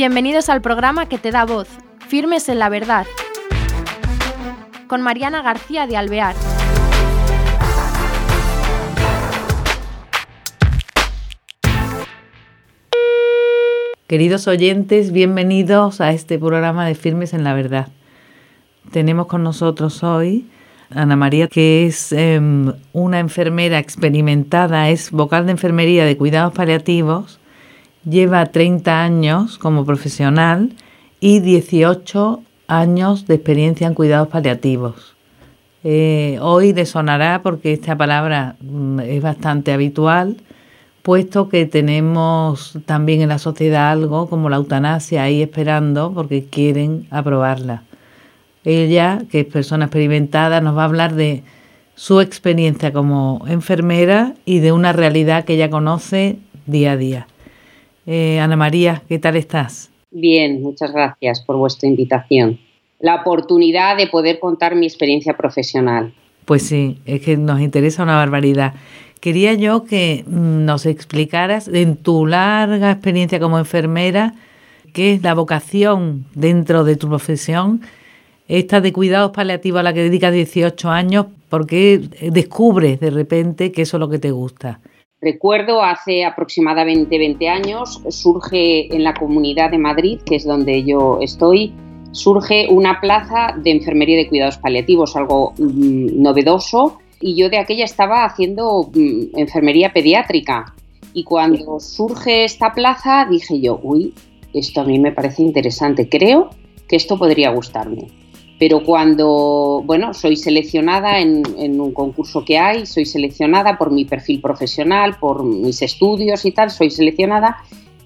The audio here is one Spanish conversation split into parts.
Bienvenidos al programa que te da voz, Firmes en la Verdad, con Mariana García de Alvear. Queridos oyentes, bienvenidos a este programa de Firmes en la Verdad. Tenemos con nosotros hoy Ana María, que es em, una enfermera experimentada, es vocal de enfermería de cuidados paliativos lleva 30 años como profesional y 18 años de experiencia en cuidados paliativos. Eh, hoy le sonará porque esta palabra mm, es bastante habitual, puesto que tenemos también en la sociedad algo como la eutanasia ahí esperando porque quieren aprobarla. Ella, que es persona experimentada, nos va a hablar de su experiencia como enfermera y de una realidad que ella conoce día a día. Eh, Ana María, ¿qué tal estás? Bien, muchas gracias por vuestra invitación. La oportunidad de poder contar mi experiencia profesional. Pues sí, es que nos interesa una barbaridad. Quería yo que mm, nos explicaras en tu larga experiencia como enfermera qué es la vocación dentro de tu profesión, esta de cuidados paliativos a la que dedicas 18 años, ¿por qué descubres de repente que eso es lo que te gusta? Recuerdo hace aproximadamente 20 años, surge en la Comunidad de Madrid, que es donde yo estoy, surge una plaza de enfermería de cuidados paliativos, algo mm, novedoso, y yo de aquella estaba haciendo mm, enfermería pediátrica. Y cuando surge esta plaza dije yo, uy, esto a mí me parece interesante, creo que esto podría gustarme pero cuando, bueno, soy seleccionada en, un concurso que hay, soy seleccionada por mi perfil profesional, por mis estudios y tal, soy seleccionada.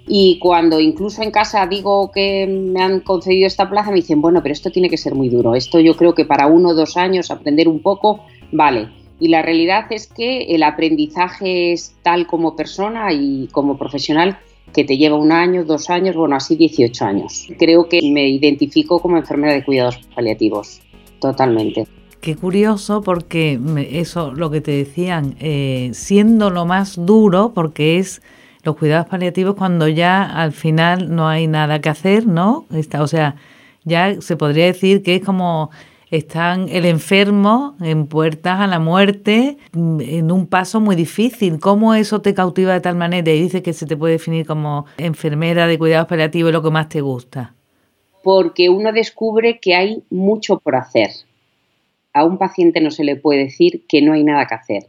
Y cuando incluso en casa digo que me han concedido esta plaza, me dicen, bueno, pero esto tiene que ser muy duro. Esto yo creo que para uno o dos años aprender un poco, vale. Y la realidad es que el aprendizaje es tal como persona y como profesional que te lleva un año, dos años, bueno, así 18 años. Creo que me identifico como enfermera de cuidados paliativos, totalmente. Qué curioso porque eso, lo que te decían, eh, siendo lo más duro, porque es los cuidados paliativos cuando ya al final no hay nada que hacer, ¿no? Está, o sea, ya se podría decir que es como están el enfermo en puertas a la muerte, mm, en un paso muy difícil. ¿Cómo eso te cautiva de tal manera y dice que se te puede definir como enfermera de cuidados paliativos lo que más te gusta? Porque uno descubre que hay mucho por hacer. A un paciente no se le puede decir que no hay nada que hacer.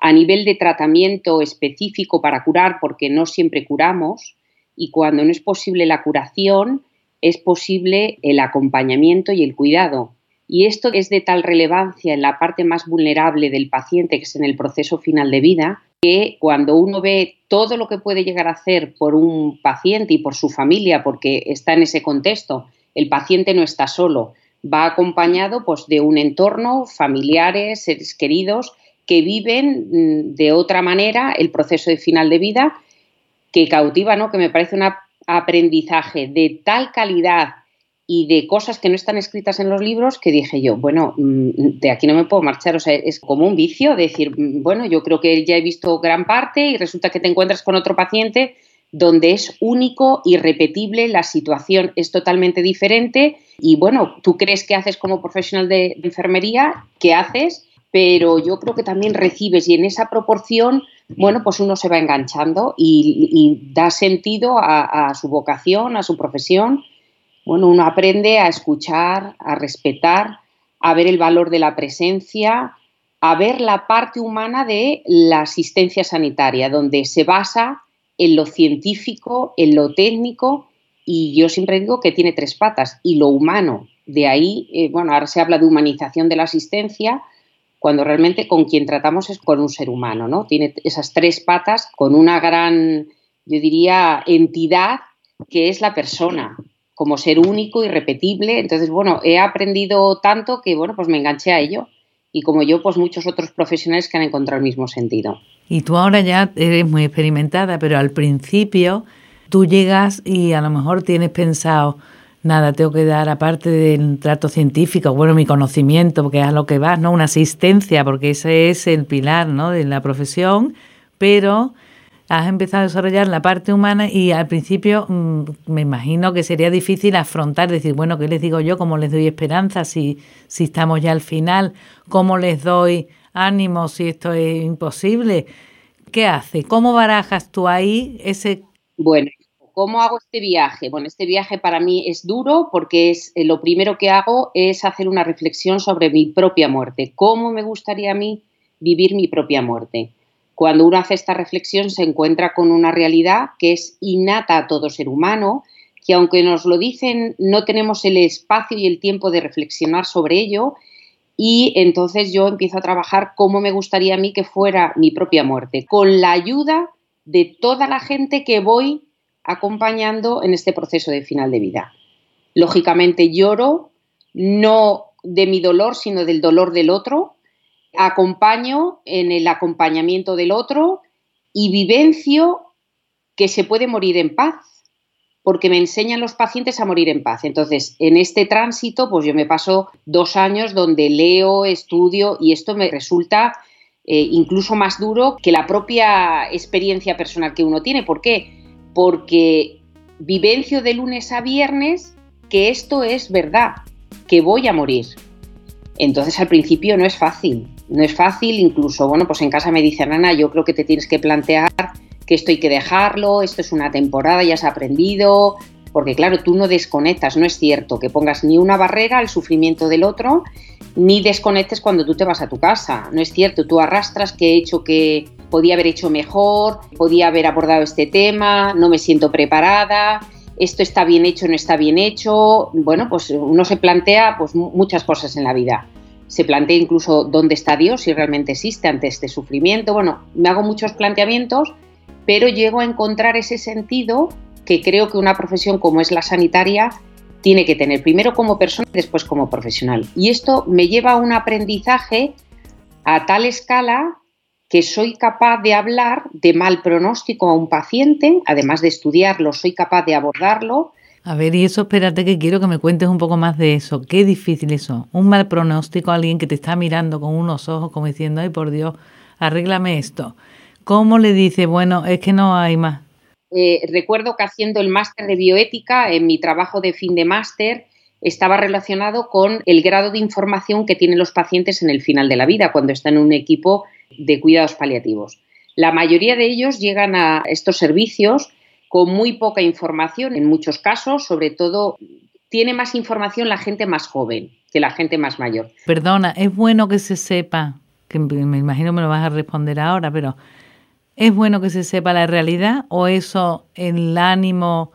A nivel de tratamiento específico para curar, porque no siempre curamos, y cuando no es posible la curación, es posible el acompañamiento y el cuidado y esto es de tal relevancia en la parte más vulnerable del paciente, que es en el proceso final de vida, que cuando uno ve todo lo que puede llegar a hacer por un paciente y por su familia, porque está en ese contexto, el paciente no está solo, va acompañado pues, de un entorno, familiares, seres queridos, que viven mm, de otra manera el proceso de final de vida, que cautiva, ¿no? que me parece un aprendizaje de tal calidad y de cosas que no están escritas en los libros que dije yo, bueno, mm, de aquí no me puedo marchar, o sea, es como un vicio decir, mm, bueno, yo creo que ya he visto gran parte y resulta que te encuentras con otro paciente donde es único, irrepetible, la situación es totalmente diferente y bueno, tú crees que haces como profesional de, enfermería, ¿qué haces? Pero yo creo que también recibes y en esa proporción, bueno, pues uno se va enganchando y, da sentido a su vocación, a su profesión bueno, uno aprende a escuchar, a respetar, a ver el valor de la presencia, a ver la parte humana de la asistencia sanitaria, donde se basa en lo científico, en lo técnico, y yo siempre digo que tiene tres patas, y lo humano. De ahí, eh, bueno, ahora se habla de humanización de la asistencia, cuando realmente con quien tratamos es con un ser humano, ¿no? Tiene esas tres patas con una gran, yo diría, entidad que es la persona, como ser único y repetible. Entonces, bueno, he aprendido tanto que, bueno, pues me enganché a ello. Y como yo, pues muchos otros profesionales que han encontrado el mismo sentido. Y tú ahora ya eres muy experimentada, pero al principio tú llegas y a lo mejor tienes pensado, nada, tengo que dar, aparte del trato científico, bueno, mi conocimiento, porque es a lo que vas, ¿no? Una asistencia, porque ese es el pilar, ¿no? De la profesión, pero has empezado a desarrollar la parte humana y al principio mm, me imagino que sería difícil afrontar, decir, bueno, ¿qué les digo yo? ¿Cómo les doy esperanza si, si estamos ya al final? ¿Cómo les doy ánimo si esto es imposible? ¿Qué hace? ¿Cómo barajas tú ahí ese... Bueno, ¿cómo hago este viaje? Bueno, este viaje para mí es duro porque es eh, lo primero que hago es hacer una reflexión sobre mi propia muerte. ¿Cómo me gustaría a mí vivir mi propia muerte? Cuando uno hace esta reflexión se encuentra con una realidad que es innata a todo ser humano, que aunque nos lo dicen no tenemos el espacio y el tiempo de reflexionar sobre ello y entonces yo empiezo a trabajar cómo me gustaría a mí que fuera mi propia muerte, con la ayuda de toda la gente que voy acompañando en este proceso de final de vida. Lógicamente lloro, no de mi dolor, sino del dolor del otro, acompaño en el acompañamiento del otro y vivencio que se puede morir en paz, porque me enseñan los pacientes a morir en paz. Entonces, en este tránsito, pues yo me paso dos años donde leo, estudio y esto me resulta eh, incluso más duro que la propia experiencia personal que uno tiene. ¿Por qué? Porque vivencio de lunes a viernes que esto es verdad, que voy a morir. Entonces al principio no es fácil, no es fácil, incluso, bueno, pues en casa me dicen, Ana, yo creo que te tienes que plantear que esto hay que dejarlo, esto es una temporada, ya has aprendido, porque claro, tú no desconectas, no es cierto que pongas ni una barrera al sufrimiento del otro, ni desconectes cuando tú te vas a tu casa, no es cierto, tú arrastras que he hecho que podía haber hecho mejor, podía haber abordado este tema, no me siento preparada, esto está bien hecho, no está bien hecho, bueno, pues uno se plantea pues muchas cosas en la vida se plantea incluso dónde está Dios, si realmente existe ante este sufrimiento. Bueno, me hago muchos planteamientos, pero llego a encontrar ese sentido que creo que una profesión como es la sanitaria tiene que tener, primero como persona y después como profesional. Y esto me lleva a un aprendizaje a tal escala que soy capaz de hablar de mal pronóstico a un paciente, además de estudiarlo, soy capaz de abordarlo a ver, y eso espérate que quiero que me cuentes un poco más de eso. Qué difícil eso. Un mal pronóstico alguien que te está mirando con unos ojos como diciendo, ay por Dios, arréglame esto. ¿Cómo le dice, bueno, es que no hay más? Eh, recuerdo que haciendo el máster de bioética, en mi trabajo de fin de máster, estaba relacionado con el grado de información que tienen los pacientes en el final de la vida, cuando están en un equipo de cuidados paliativos. La mayoría de ellos llegan a estos servicios con muy poca información en muchos casos, sobre todo tiene más información la gente más joven que la gente más mayor. Perdona, es bueno que se sepa, que me imagino me lo vas a responder ahora, pero ¿es bueno que se sepa la realidad o eso el ánimo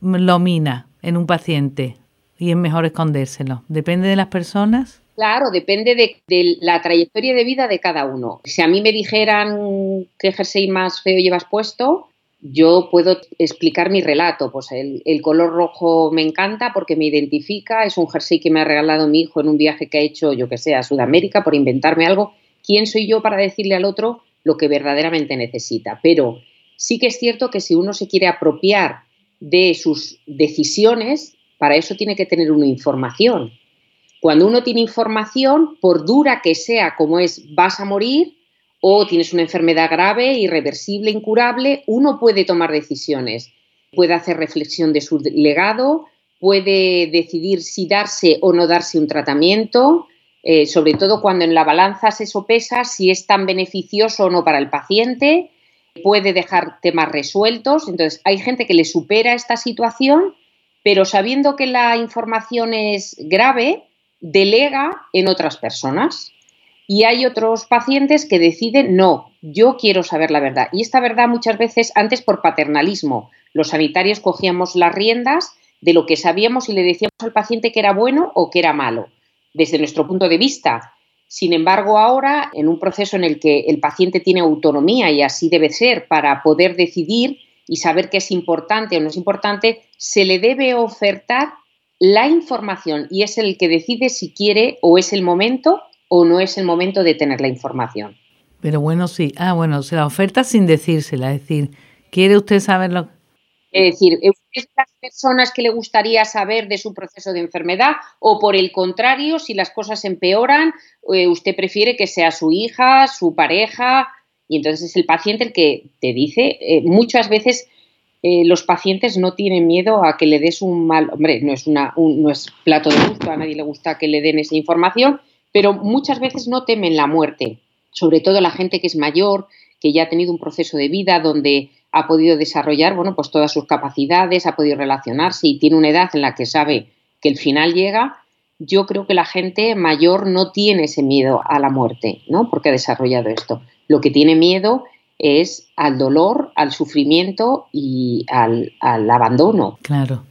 lo mina en un paciente y es mejor escondérselo? ¿Depende de las personas? Claro, depende de, de, la trayectoria de vida de cada uno. Si a mí me dijeran qué jersey más feo llevas puesto, yo puedo explicar mi relato. Pues el, color rojo me encanta porque me identifica, es un jersey que me ha regalado mi hijo en un viaje que ha hecho, yo que sé, a Sudamérica por inventarme algo. ¿Quién soy yo para decirle al otro lo que verdaderamente necesita? Pero sí que es cierto que si uno se quiere apropiar de sus decisiones, para eso tiene que tener una información. Cuando uno tiene información, por dura que sea como es, vas a morir, o tienes una enfermedad grave, irreversible, incurable, uno puede tomar decisiones, puede hacer reflexión de su legado, puede decidir si darse o no darse un tratamiento, eh, sobre todo cuando en la balanza se sopesa si es tan beneficioso o no para el paciente, puede dejar temas resueltos. Entonces, hay gente que le supera esta situación, pero sabiendo que la información es grave, delega en otras personas. Y hay otros pacientes que deciden, no, yo quiero saber la verdad. Y esta verdad muchas veces antes por paternalismo. Los sanitarios cogíamos las riendas de lo que sabíamos y le decíamos al paciente que era bueno o que era malo, desde nuestro punto de vista. Sin embargo, ahora, en un proceso en el que el paciente tiene autonomía y así debe ser para poder decidir y saber qué es importante o no es importante, se le debe ofertar la información y es el que decide si quiere o es el momento o no es el momento de tener la información. Pero bueno, sí. Ah, bueno, se la oferta sin decírsela. Es decir, ¿quiere usted saberlo? Es decir, ¿es las personas que le gustaría saber de su proceso de enfermedad? O por el contrario, si las cosas empeoran, eh, usted prefiere que sea su hija, su pareja. Y entonces es el paciente el que te dice, eh, muchas veces eh, los pacientes no tienen miedo a que le des un mal, hombre, no es, una, no es plato de gusto, a nadie le gusta que le den esa información, pero muchas veces no temen la muerte, sobre todo la gente que es mayor, que ya ha tenido un proceso de vida donde ha podido desarrollar, bueno, pues todas sus capacidades, ha podido relacionarse y tiene una edad en la que sabe que el final llega, yo creo que la gente mayor no tiene ese miedo a la muerte, ¿no? Porque ha desarrollado esto. Lo que tiene miedo es al dolor, al sufrimiento y al, abandono. Claro,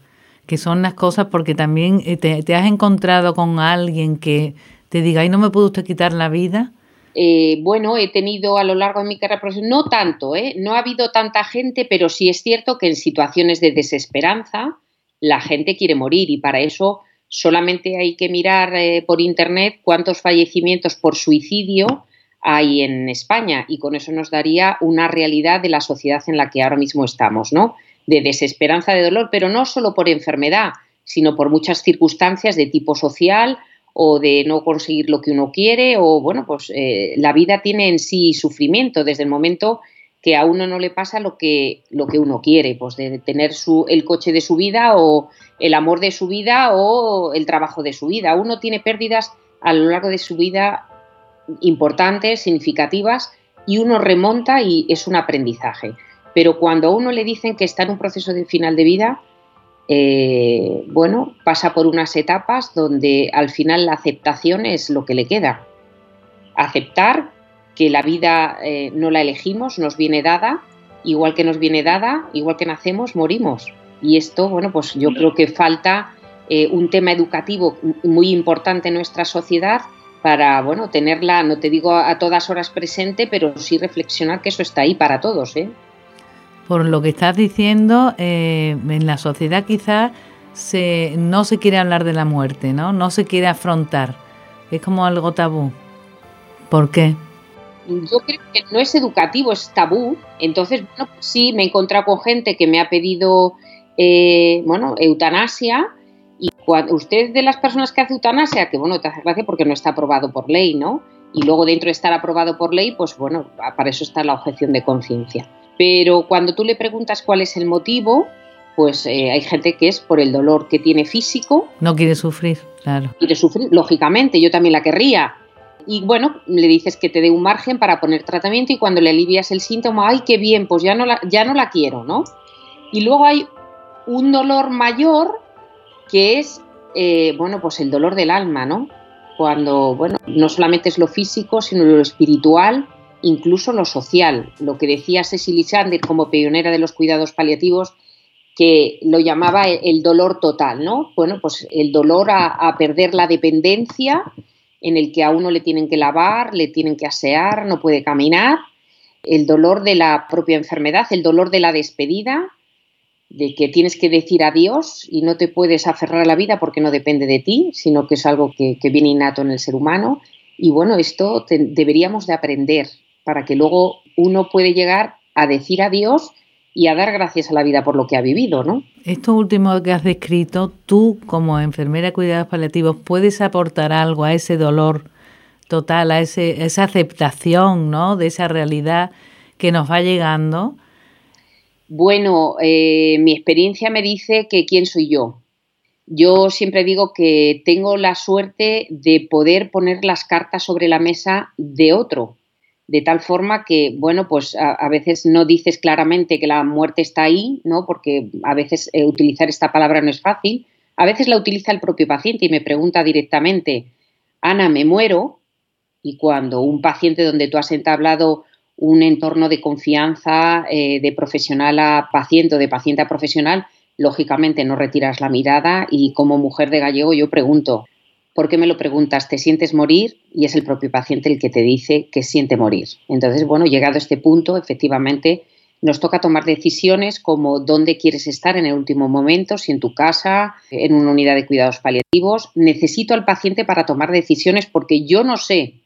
que son las cosas porque también eh, te, has encontrado con alguien que te diga, ay, no me puede usted quitar la vida. Eh, bueno, he tenido a lo largo de mi carrera profesional, no tanto, ¿eh? no ha habido tanta gente, pero sí es cierto que en situaciones de desesperanza la gente quiere morir y para eso solamente hay que mirar eh, por internet cuántos fallecimientos por suicidio hay en España y con eso nos daría una realidad de la sociedad en la que ahora mismo estamos, ¿no? De desesperanza, de dolor, pero no solo por enfermedad, sino por muchas circunstancias de tipo social o de no conseguir lo que uno quiere o bueno, pues eh, la vida tiene en sí sufrimiento desde el momento que a uno no le pasa lo que, lo que uno quiere, pues de tener su, el coche de su vida o el amor de su vida o el trabajo de su vida. Uno tiene pérdidas a lo largo de su vida importantes, significativas, y uno remonta y es un aprendizaje. Pero cuando a uno le dicen que está en un proceso de final de vida, eh, bueno, pasa por unas etapas donde al final la aceptación es lo que le queda. Aceptar que la vida eh, no la elegimos, nos viene dada, igual que nos viene dada, igual que nacemos, morimos. Y esto, bueno, pues yo creo que falta eh, un tema educativo muy importante en nuestra sociedad para, bueno, tenerla, no te digo a todas horas presente, pero sí reflexionar que eso está ahí para todos, ¿eh? Por lo que estás diciendo, eh, en la sociedad quizás se, no se quiere hablar de la muerte, ¿no? No se quiere afrontar. Es como algo tabú. ¿Por qué? Yo creo que no es educativo, es tabú. Entonces, bueno, pues sí, me he encontrado con gente que me ha pedido, eh, bueno, eutanasia y cuando, usted de las personas que hace eutanasia, que bueno, te hace gracia porque no está aprobado por ley, ¿no? Y luego dentro de estar aprobado por ley, pues bueno, para eso está la objeción de conciencia. Pero cuando tú le preguntas cuál es el motivo, pues eh, hay gente que es por el dolor que tiene físico. No quiere sufrir, claro. Quiere sufrir, lógicamente, yo también la querría. Y bueno, le dices que te dé un margen para poner tratamiento y cuando le alivias el síntoma, ay, qué bien, pues ya no la, ya no la quiero, ¿no? Y luego hay un dolor mayor que es, eh, bueno, pues el dolor del alma, ¿no? Cuando, bueno, no solamente es lo físico, sino lo espiritual, incluso lo social. Lo que decía Cecily Sander como pionera de los cuidados paliativos, que lo llamaba el dolor total, ¿no? Bueno, pues el dolor a, perder la dependencia, en el que a uno le tienen que lavar, le tienen que asear, no puede caminar, el dolor de la propia enfermedad, el dolor de la despedida, de que tienes que decir adiós y no te puedes aferrar a la vida porque no depende de ti, sino que es algo que, viene innato en el ser humano. Y bueno, esto deberíamos de aprender para que luego uno puede llegar a decir adiós y a dar gracias a la vida por lo que ha vivido, ¿no? Esto último que has descrito, tú como enfermera de cuidados paliativos, ¿puedes aportar algo a ese dolor total, a ese, esa aceptación, ¿no? De esa realidad que nos va llegando bueno, eh, mi experiencia me dice que quién soy yo. Yo siempre digo que tengo la suerte de poder poner las cartas sobre la mesa de otro, de tal forma que, bueno, pues a, veces no dices claramente que la muerte está ahí, ¿no? Porque a veces eh, utilizar esta palabra no es fácil. A veces la utiliza el propio paciente y me pregunta directamente, Ana, me muero. Y cuando un paciente donde tú has entablado un entorno de confianza eh, de profesional a paciente o de paciente a profesional, lógicamente no retiras la mirada y como mujer de gallego yo pregunto, ¿por qué me lo preguntas? ¿Te sientes morir? Y es el propio paciente el que te dice que siente morir. Entonces, bueno, llegado a este punto, efectivamente, nos toca tomar decisiones como dónde quieres estar en el último momento, si en tu casa, en una unidad de cuidados paliativos. Necesito al paciente para tomar decisiones porque yo no sé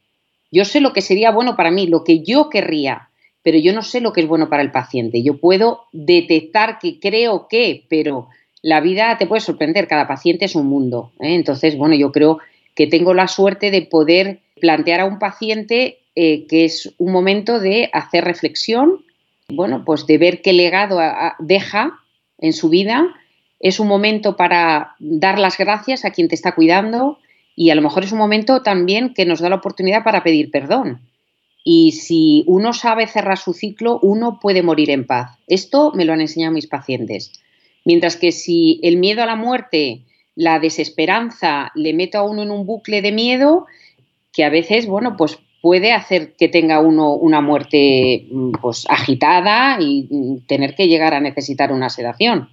yo sé lo que sería bueno para mí, lo que yo querría, pero yo no sé lo que es bueno para el paciente. Yo puedo detectar que creo que, pero la vida te puede sorprender, cada paciente es un mundo. ¿eh? Entonces, bueno, yo creo que tengo la suerte de poder plantear a un paciente eh, que es un momento de hacer reflexión, bueno, pues de ver qué legado deja en su vida. Es un momento para dar las gracias a quien te está cuidando y a lo mejor es un momento también que nos da la oportunidad para pedir perdón. Y si uno sabe cerrar su ciclo, uno puede morir en paz. Esto me lo han enseñado mis pacientes. Mientras que si el miedo a la muerte, la desesperanza, le meto a uno en un bucle de miedo, que a veces, bueno, pues puede hacer que tenga uno una muerte mm, pues agitada y mm, tener que llegar a necesitar una sedación.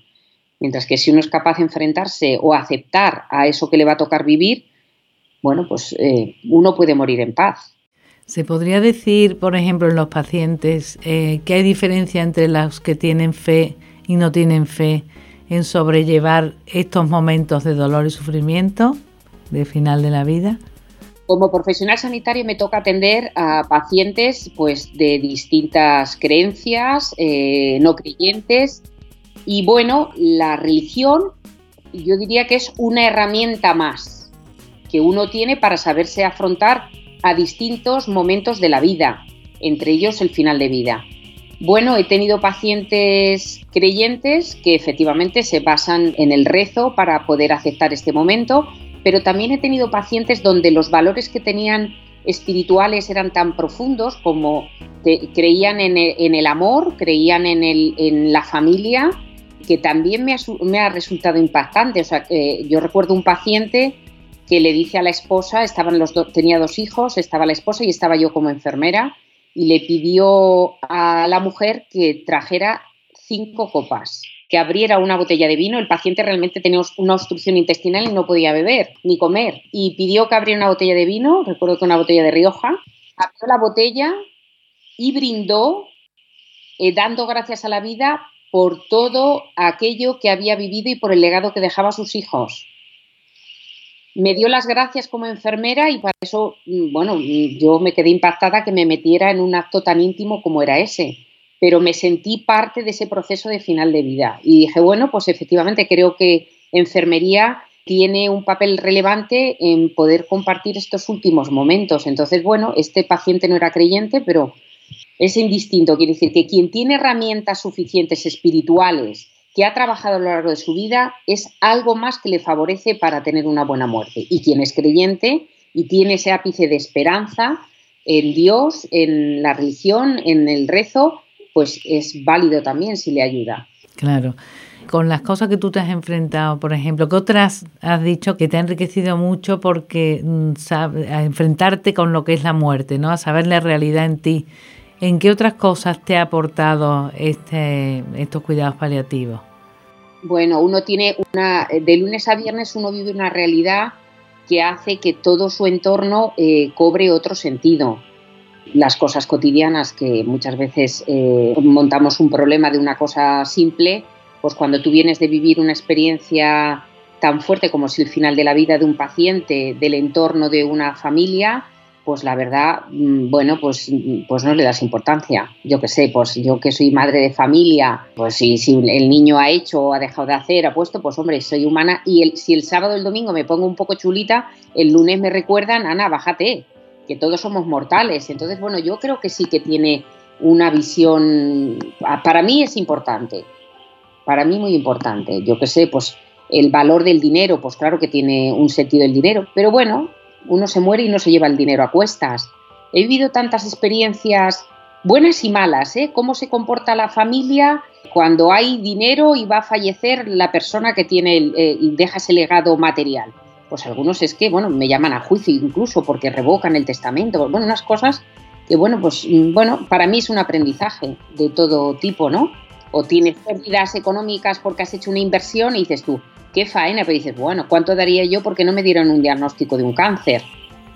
Mientras que si uno es capaz de enfrentarse o aceptar a eso que le va a tocar vivir, bueno, pues eh, uno puede morir en paz. ¿Se podría decir, por ejemplo, en los pacientes eh, que hay diferencia entre los que tienen fe y no tienen fe en sobrellevar estos momentos de dolor y sufrimiento de final de la vida? Como profesional sanitario me toca atender a pacientes pues, de distintas creencias, eh, no creyentes. Y bueno, la religión yo diría que es una herramienta más que uno tiene para saberse afrontar a distintos momentos de la vida, entre ellos el final de vida. Bueno, he tenido pacientes creyentes que efectivamente se basan en el rezo para poder aceptar este momento pero también he tenido pacientes donde los valores que tenían espirituales eran tan profundos como creían en el, amor, creían en, la familia, que también me ha, resultado impactante. O sea, yo recuerdo un paciente que le dice a la esposa, estaban los tenía dos hijos, estaba la esposa y estaba yo como enfermera, y le pidió a la mujer que trajera cinco copas que abriera una botella de vino. El paciente realmente tenía una obstrucción intestinal y no podía beber ni comer. Y pidió que abriera una botella de vino, recuerdo que una botella de Rioja, abrió la botella y brindó eh, dando gracias a la vida por todo aquello que había vivido y por el legado que dejaba a sus hijos. Me dio las gracias como enfermera y para eso, mm, bueno, yo me quedé impactada que me metiera en un acto tan íntimo como era ese pero me sentí parte de ese proceso de final de vida. Y dije, bueno, pues efectivamente creo que enfermería tiene un papel relevante en poder compartir estos últimos momentos. Entonces, bueno, este paciente no era creyente, pero es indistinto. Quiere decir que quien tiene herramientas suficientes espirituales, que ha trabajado a lo largo de su vida, es algo más que le favorece para tener una buena muerte. Y quien es creyente y tiene ese ápice de esperanza en Dios, en la religión, en el rezo, pues es válido también si le ayuda. Claro. Con las cosas que tú te has enfrentado, por ejemplo, ¿qué otras has dicho que te ha enriquecido mucho porque mm, a enfrentarte con lo que es la muerte, ¿no? A saber la realidad en ti. ¿En qué otras cosas te ha aportado este, estos cuidados paliativos? Bueno, uno tiene una, de lunes a viernes uno vive una realidad que hace que todo su entorno eh, cobre otro sentido las cosas cotidianas que muchas veces eh, montamos un problema de una cosa simple, pues cuando tú vienes de vivir una experiencia tan fuerte como es el final de la vida de un paciente, del entorno de una familia, pues la verdad, mm, bueno, pues, pues no le das importancia. Yo qué sé, pues yo que soy madre de familia, pues si, si el niño ha hecho o ha dejado de hacer, ha puesto, pues hombre, soy humana y el, si el sábado o el domingo me pongo un poco chulita, el lunes me recuerdan, Ana, bájate, que todos somos mortales. Entonces, bueno, yo creo que sí que tiene una visión, para mí es importante, para mí muy importante. Yo que sé, pues el valor del dinero, pues claro que tiene un sentido el dinero, pero bueno, uno se muere y no se lleva el dinero a cuestas. He vivido tantas experiencias buenas y malas, ¿eh? Cómo se comporta la familia cuando hay dinero y va a fallecer la persona que tiene eh, y deja ese legado material pues algunos es que, bueno, me llaman a juicio incluso porque revocan el testamento, bueno, unas cosas que, bueno, pues, mm, bueno, para mí es un aprendizaje de todo tipo, ¿no? O tienes pérdidas económicas porque has hecho una inversión y dices tú, qué faena, pero dices, bueno, ¿cuánto daría yo porque no me dieron un diagnóstico de un cáncer?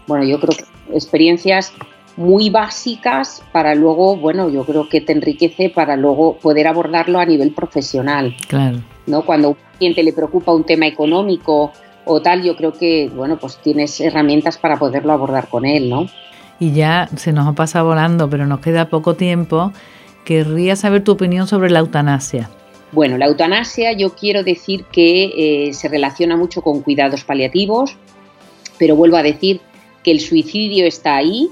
Bueno, yo creo que experiencias muy básicas para luego, bueno, yo creo que te enriquece para luego poder abordarlo a nivel profesional. Claro. ¿no? Cuando a un cliente le preocupa un tema económico o tal, yo creo que, bueno, pues tienes herramientas para poderlo abordar con él, ¿no? Y ya se nos ha pasado volando, pero nos queda poco tiempo. Querría saber tu opinión sobre la eutanasia. Bueno, la eutanasia yo quiero decir que eh, se relaciona mucho con cuidados paliativos, pero vuelvo a decir que el suicidio está ahí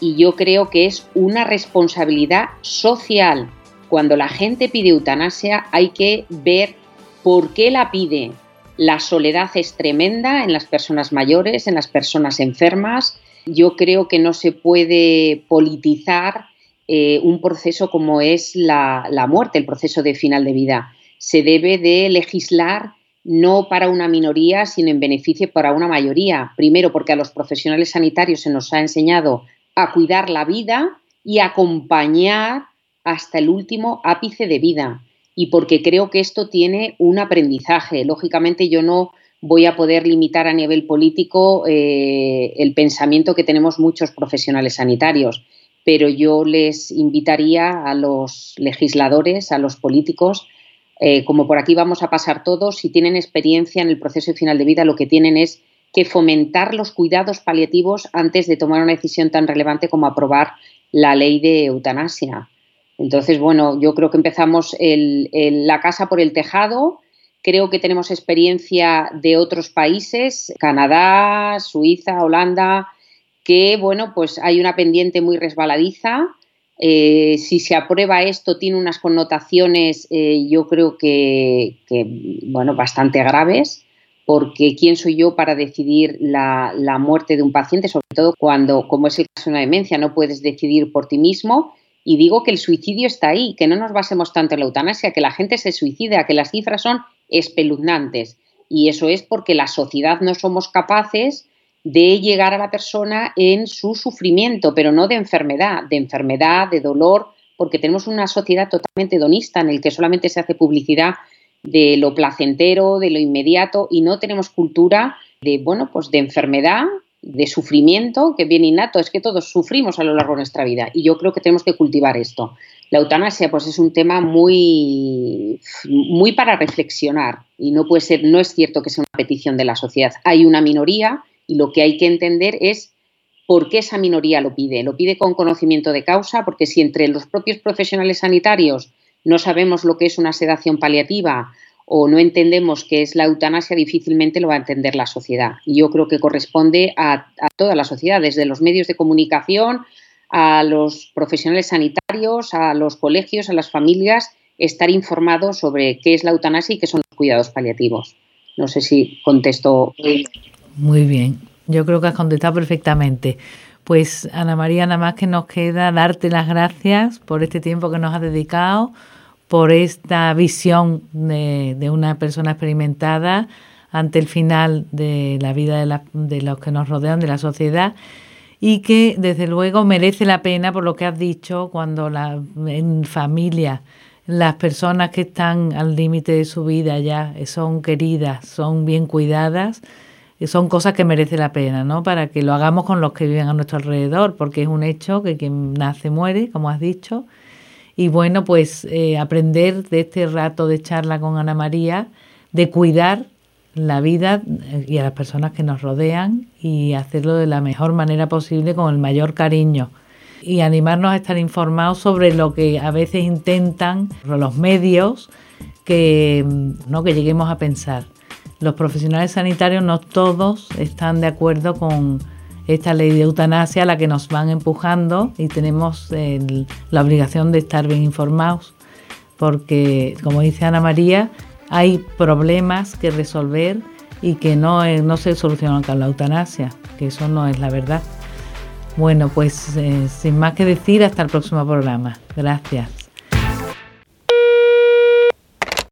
y yo creo que es una responsabilidad social. Cuando la gente pide eutanasia hay que ver por qué la pide. La soledad es tremenda en las personas mayores, en las personas enfermas. Yo creo que no se puede politizar eh, un proceso como es la, muerte, el proceso de final de vida. Se debe de legislar no para una minoría, sino en beneficio para una mayoría. Primero, porque a los profesionales sanitarios se nos ha enseñado a cuidar la vida y acompañar hasta el último ápice de vida. Y porque creo que esto tiene un aprendizaje. Lógicamente yo no voy a poder limitar a nivel político eh, el pensamiento que tenemos muchos profesionales sanitarios, pero yo les invitaría a los legisladores, a los políticos, eh, como por aquí vamos a pasar todos, si tienen experiencia en el proceso de final de vida, lo que tienen es que fomentar los cuidados paliativos antes de tomar una decisión tan relevante como aprobar la ley de eutanasia. Entonces, bueno, yo creo que empezamos la casa por el tejado. Creo que tenemos experiencia de otros países, Canadá, Suiza, Holanda, que, bueno, pues hay una pendiente muy resbaladiza. Eh, si se aprueba esto, tiene unas connotaciones, eh, yo creo que, bueno, bastante graves porque quién soy yo para decidir la, muerte de un paciente, sobre todo cuando, como es el caso de una demencia, no puedes decidir por ti mismo. Y digo que el suicidio está ahí, que no nos basemos tanto en la eutanasia, que la gente se suicida, que las cifras son espeluznantes. Y eso es porque la sociedad no somos capaces de llegar a la persona en su sufrimiento, pero no de enfermedad, de enfermedad, de dolor, porque tenemos una sociedad totalmente hedonista en el que solamente se hace publicidad de lo placentero, de lo inmediato y no tenemos cultura de, bueno, pues de enfermedad, de sufrimiento que viene innato, es que todos sufrimos a lo largo de nuestra vida y yo creo que tenemos que cultivar esto. La eutanasia pues es un tema muy muy para reflexionar y no puede ser no es cierto que sea una petición de la sociedad. Hay una minoría y lo que hay que entender es por qué esa minoría lo pide. Lo pide con conocimiento de causa, porque si entre los propios profesionales sanitarios no sabemos lo que es una sedación paliativa o no entendemos qué es la eutanasia, difícilmente lo va a entender la sociedad. Y yo creo que corresponde a, toda la sociedad, desde los medios de comunicación, a los profesionales sanitarios, a los colegios, a las familias, estar informados sobre qué es la eutanasia y qué son los cuidados paliativos. No sé si contesto. Muy bien, yo creo que has contestado perfectamente. Pues Ana María, nada más que nos queda darte las gracias por este tiempo que nos has dedicado, por esta visión de, una persona experimentada ante el final de la vida de, de los que nos rodean, de la sociedad y que desde luego merece la pena por lo que has dicho cuando la, en familia las personas que están al límite de su vida ya son queridas, son bien cuidadas, son cosas que merece la pena, ¿no? Para que lo hagamos con los que viven a nuestro alrededor, porque es un hecho que quien nace muere, como has dicho. Y bueno, pues eh, aprender de este rato de charla con Ana María, de cuidar la vida eh, y a las personas que nos rodean y hacerlo de la mejor manera posible con el mayor cariño y animarnos a estar informados sobre lo que a veces intentan los medios que no que lleguemos a pensar los profesionales sanitarios no todos están de acuerdo con esta ley de eutanasia a la que nos van empujando y tenemos la obligación de estar bien informados porque, como dice Ana María, hay problemas que resolver y que no, no se solucionan con la eutanasia, que eso no es la verdad. Bueno, pues eh, sin más que decir, hasta el próximo programa. Gracias.